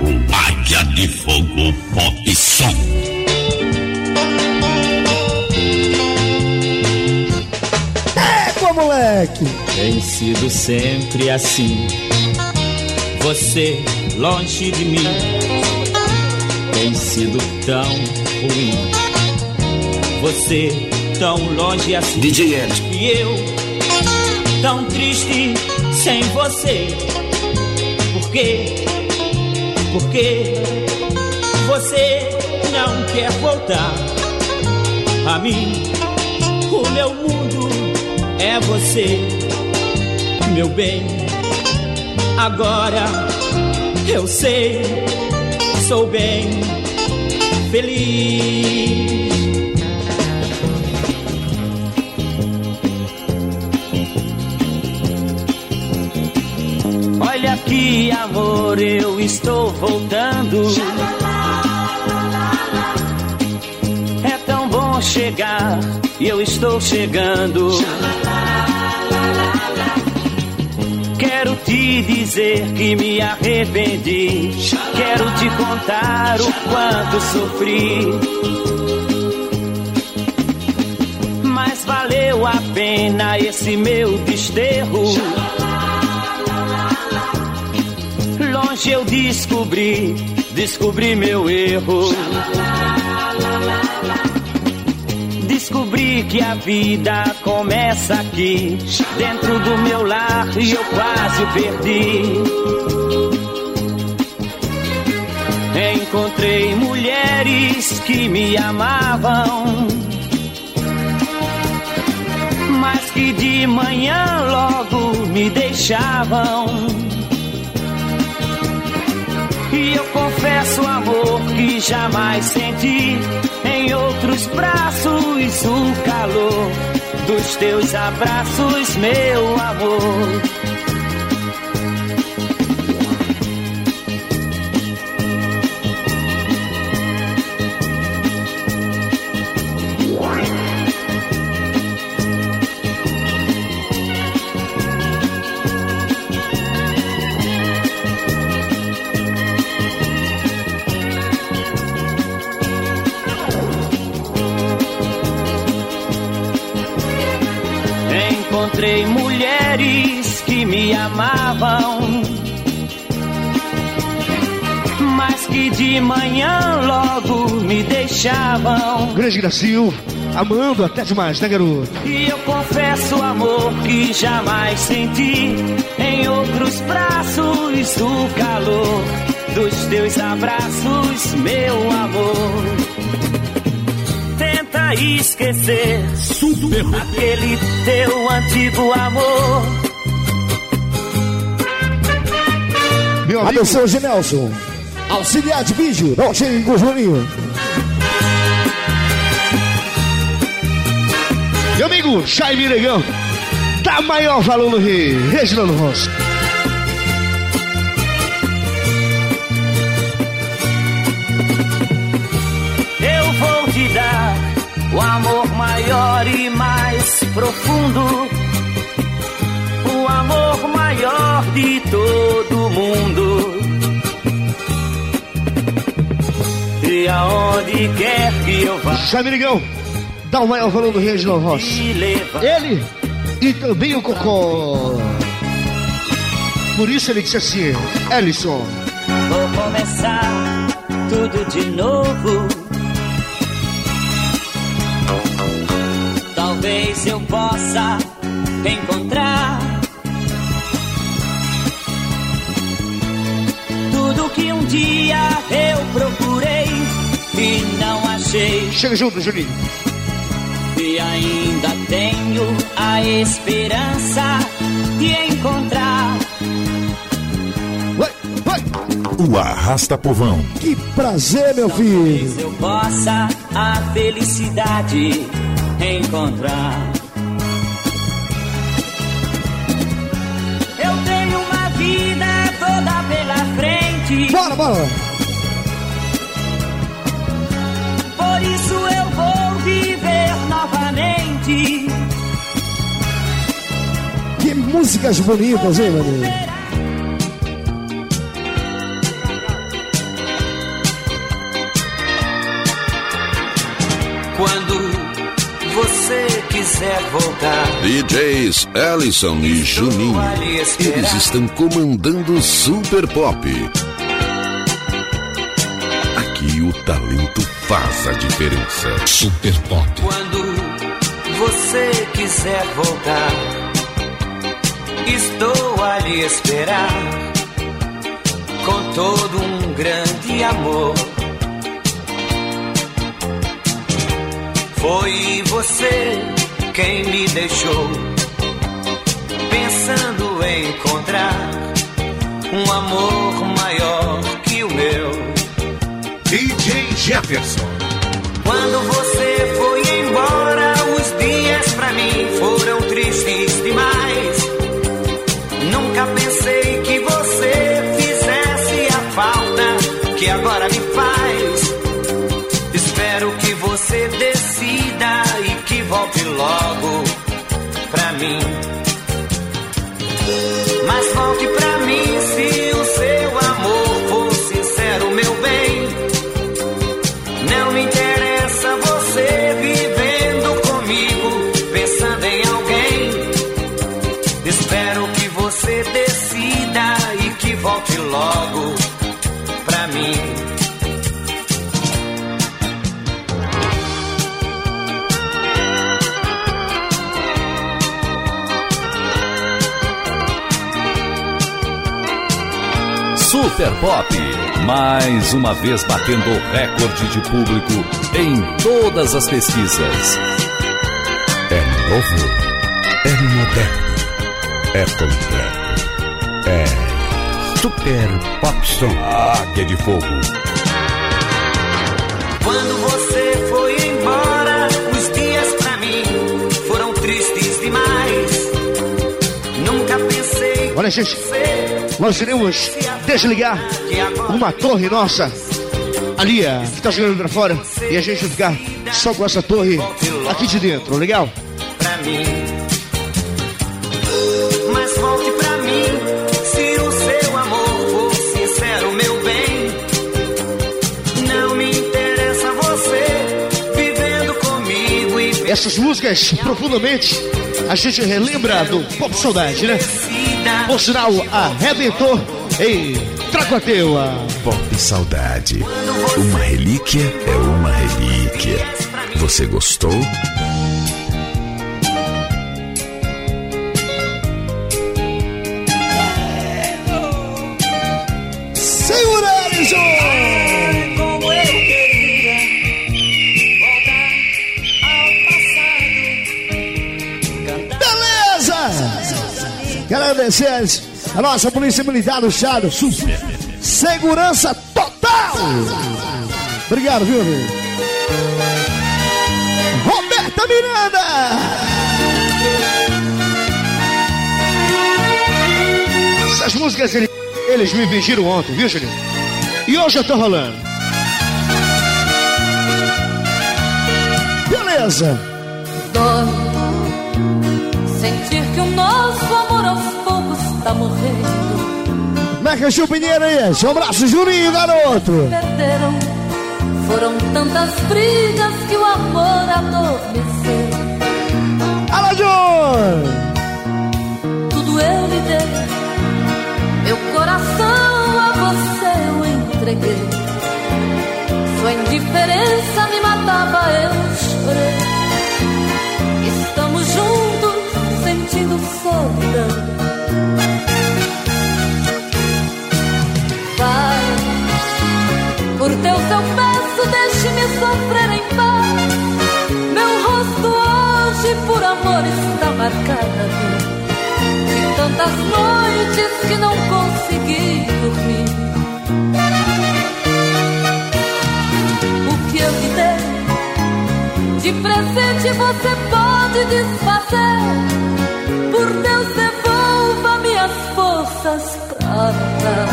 [SPEAKER 4] O Águia de Fogo Pop Som.
[SPEAKER 2] Égua, moleque.
[SPEAKER 10] Tem sido sempre assim. Você longe de mim. Tem sido tão ruim. Você tão longe assim.
[SPEAKER 21] DJ Ed.
[SPEAKER 10] E eu tão triste sem você. Por quê? Porque você não quer voltar a mim. O meu mundo é você, meu bem. Agora eu sei, sou bem feliz.
[SPEAKER 7] Que amor, eu estou voltando. É tão bom chegar e eu estou chegando. Quero te dizer que me arrependi. Quero te contar o quanto sofri. Mas valeu a pena esse meu desterro. Longe eu descobri, descobri meu erro. Descobri que a vida começa aqui, dentro do meu lar, e eu quase o perdi. Encontrei mulheres que me amavam, mas que de manhã logo me deixavam. Confesso, amor, que jamais senti em outros braços o calor dos teus abraços, meu amor. Mas que de manhã logo me deixavam.
[SPEAKER 2] Grande Gracinho, amando até demais, né, garoto?
[SPEAKER 7] E eu confesso, amor, que jamais senti em outros braços o calor dos teus abraços, meu amor. Tenta esquecer aquele teu antigo amor.
[SPEAKER 2] Meu amigo. Atenção, Genelson. Auxiliar de vídeo, não chegue com o Juninho. Meu amigo, Jaime Negão. Dá maior valor no Rio. Reginaldo Rossi.
[SPEAKER 7] Eu vou te dar o amor maior e mais profundo. O amor maior de todo mundo. E aonde quer que eu vá.
[SPEAKER 2] Jaime Negão. Dá o maior valor no Reginaldo Rossi.
[SPEAKER 7] me levar.
[SPEAKER 2] Ele e também o Cocó. Por isso ele disse assim, Ellison.
[SPEAKER 7] Vou começar tudo de novo. Talvez eu possa encontrar dia eu procurei e não achei.
[SPEAKER 2] Chega junto, Juninho.
[SPEAKER 7] E ainda tenho a esperança de encontrar
[SPEAKER 4] O Arrasta Povão.
[SPEAKER 2] Que prazer, meu filho.
[SPEAKER 7] eu possa a felicidade encontrar.
[SPEAKER 2] Bora, bora.
[SPEAKER 7] Por isso eu vou viver novamente.
[SPEAKER 2] Que músicas bonitas, hein, amigo?
[SPEAKER 7] Quando você quiser voltar.
[SPEAKER 15] DJs Ellison e Juninho. Eles estão comandando o Super Pop. Talento faz a diferença. Super Pop.
[SPEAKER 7] Quando você quiser voltar, estou a lhe esperar com todo um grande amor. Foi você quem me deixou pensando em encontrar um amor maior.
[SPEAKER 8] DJ Jefferson.
[SPEAKER 7] Quando você foi embora, os dias pra mim foram tristes
[SPEAKER 4] Super Pop, mais uma vez batendo o recorde de público em todas as pesquisas. É novo, é moderno, é completo, é Super Pop Som. Águia de Fogo,
[SPEAKER 7] Quando você foi embora, os dias pra mim foram tristes demais. Nunca pensei
[SPEAKER 2] Olha, gente, nós iremos desligar uma torre nossa ali, é, que tá jogando pra fora, e a gente vai ficar só com essa torre aqui de dentro, legal?
[SPEAKER 7] pra mim. Mas volte pra mim, se o seu amor for sincero, meu bem. Não me interessa você vivendo comigo e
[SPEAKER 2] Essas músicas, profundamente, a gente relembra do Pop Saudade, né? Por sinal, arrebentou em Tracoateua.
[SPEAKER 8] Pop Saudade. Uma relíquia é uma relíquia. Você gostou?
[SPEAKER 2] A nossa Polícia Militar do Estado, Sul. Segurança total! Obrigado, viu, amigo? Roberta Miranda! Essas músicas eles, eles me pediram ontem, viu, Julinho? E hoje eu tô rolando. Beleza!
[SPEAKER 22] Dói sentir que o nosso amor tá morrendo.
[SPEAKER 2] Meca Chupinheiro aí, um abraço, Juninho, garoto!
[SPEAKER 22] Perderam, foram tantas brigas que o amor adormeceu.
[SPEAKER 2] Alô, John!
[SPEAKER 22] Tudo eu lhe dei, meu coração a você eu entreguei. Sua indiferença me matava, eu está marcado de tantas noites que não consegui dormir. O que eu lhe dei de presente você pode desfazer. Por Deus, devolva minhas forças lutar.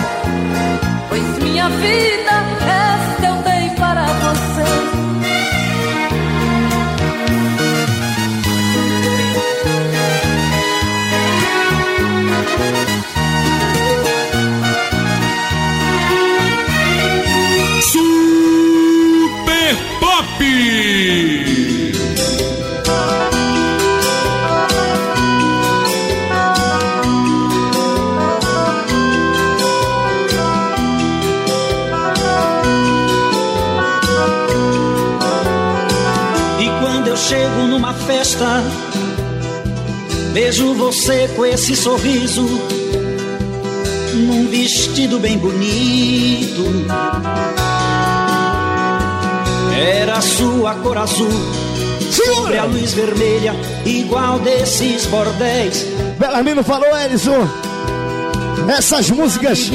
[SPEAKER 22] Pois minha vida, esta eu dei para você.
[SPEAKER 10] E quando eu chego numa festa, vejo você com esse sorriso, num vestido bem bonito. Era a sua cor azul, sobre a luz vermelha, igual desses bordéis.
[SPEAKER 2] Belarmino falou, Edson. Essas músicas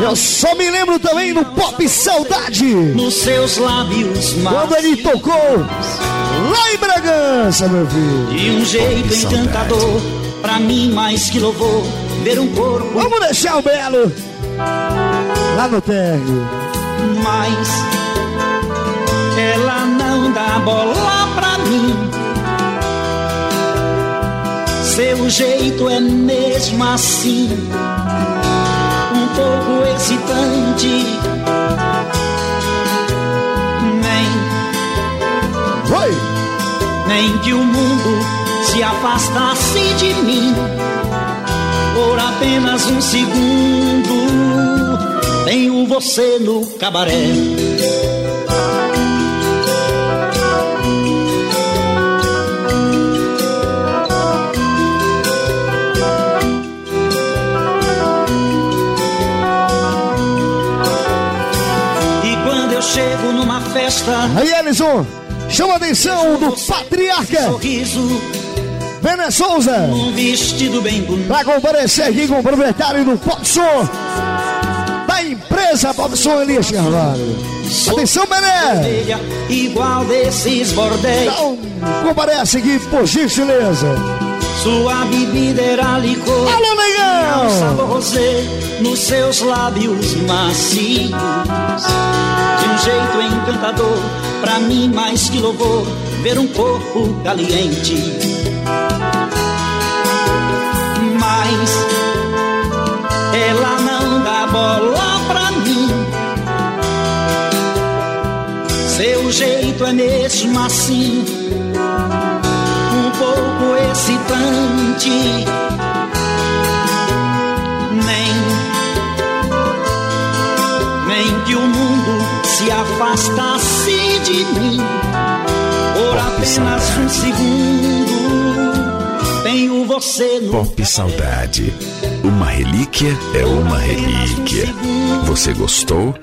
[SPEAKER 2] eu só me lembro também do Pop Saudade.
[SPEAKER 10] Nos seus lábios
[SPEAKER 2] Quando ele tocou lá em Bragança, meu filho.
[SPEAKER 10] De um jeito encantador, pra mim mais que louvor, ver um corpo.
[SPEAKER 2] Vamos deixar o Belo lá no térreo.
[SPEAKER 10] Mas bola pra mim. Seu jeito é mesmo assim, um pouco excitante. Nem,
[SPEAKER 2] Oi.
[SPEAKER 10] nem que o mundo se afastasse de mim por apenas um segundo. Tenho você no cabaré. Festa.
[SPEAKER 2] Aí, Ellison, chama a atenção do patriarca.
[SPEAKER 10] Sorriso.
[SPEAKER 2] Vené Souza.
[SPEAKER 10] Um vestido bem bonito.
[SPEAKER 2] Pra comparecer aqui com o proprietário do Pop Som. Da empresa Bobson Elias Carvalho. Atenção, Bené!
[SPEAKER 10] Igual desses bordéis.
[SPEAKER 2] Então, comparece aqui, por gentileza.
[SPEAKER 10] Sua bebida era licor.
[SPEAKER 2] Alô, negão!
[SPEAKER 10] Sabor rosé nos seus lábios macios. Um jeito encantador, pra mim mais que louvor, ver um corpo caliente. Mas ela não dá bola pra mim. Seu jeito é mesmo assim, um pouco excitante. Nem, nem que o mundo se afastasse de mim por apenas um segundo. Tenho você no
[SPEAKER 4] Pop Saudade. Uma relíquia é uma relíquia. Você gostou?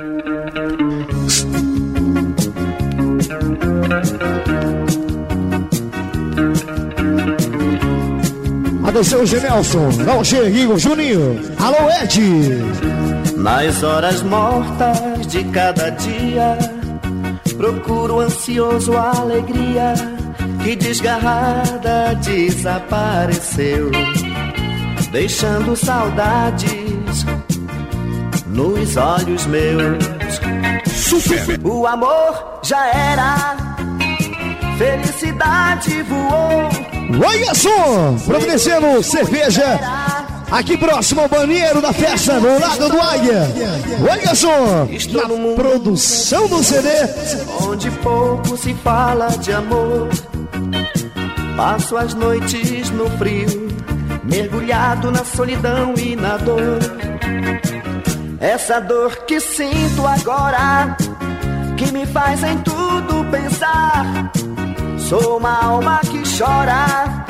[SPEAKER 2] Atenção, Genelson. Não, Gerrinho, Juninho. Alô, Ed.
[SPEAKER 20] Nas horas mortas de cada dia, procuro ansioso a alegria que desgarrada desapareceu, deixando saudades nos olhos meus.
[SPEAKER 2] Super.
[SPEAKER 20] O amor já era, felicidade voou.
[SPEAKER 2] Olha só, providenciando cerveja aqui próximo ao banheiro da festa, no lado do Águia. Olha só, na produção do CD.
[SPEAKER 20] Onde pouco se fala de amor. Passo as noites no frio, mergulhado na solidão e na dor. Essa dor que sinto agora, que me faz em tudo pensar. Sou uma alma que chora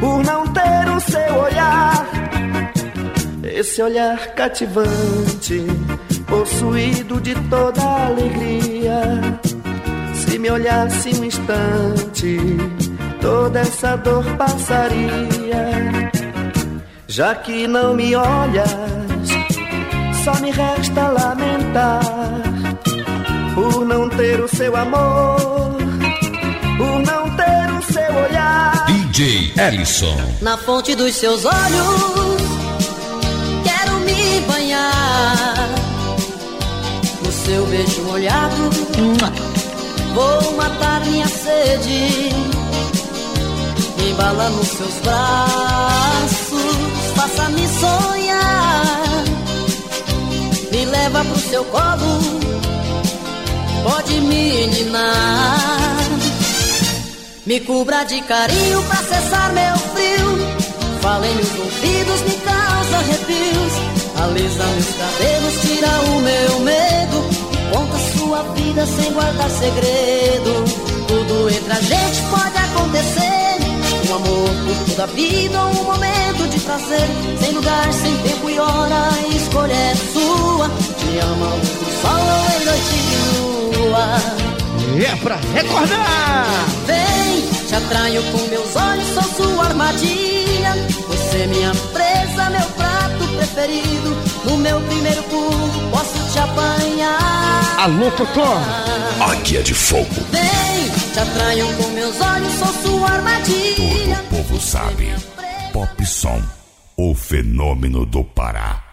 [SPEAKER 20] por não ter o seu olhar. Esse olhar cativante, possuído de toda alegria. Se me olhasse um instante, toda essa dor passaria. Já que não me olhas, só me resta lamentar por não ter o seu amor, por não ter o seu olhar.
[SPEAKER 23] DJ Ellison.
[SPEAKER 12] Na fonte dos seus olhos, quero me banhar. No seu beijo molhado, vou matar minha sede. Me embala nos seus braços, faça-me sonhar. Me leva pro seu colo, pode me ninar. Me cubra de carinho pra cessar meu frio. Fala em meus ouvidos, me causa arrepios. Alisa meus cabelos, tira o meu medo. Conta sua vida sem guardar segredo. Tudo entre a gente pode acontecer. Um amor por toda a vida um momento de prazer. Sem lugar, sem tempo e hora, a escolha é sua. Te ama a luz do sol em noite de lua.
[SPEAKER 2] É pra recordar!
[SPEAKER 12] Vem, te atraio com meus olhos, sou sua armadilha. Você é minha presa, meu prato preferido. No meu primeiro pulo, posso te apanhar.
[SPEAKER 2] Alô, Totó!
[SPEAKER 4] Águia de Fogo.
[SPEAKER 12] Vem, te atraio com meus olhos, sou sua armadilha.
[SPEAKER 4] O povo sabe. Pop Som. O fenômeno do Pará.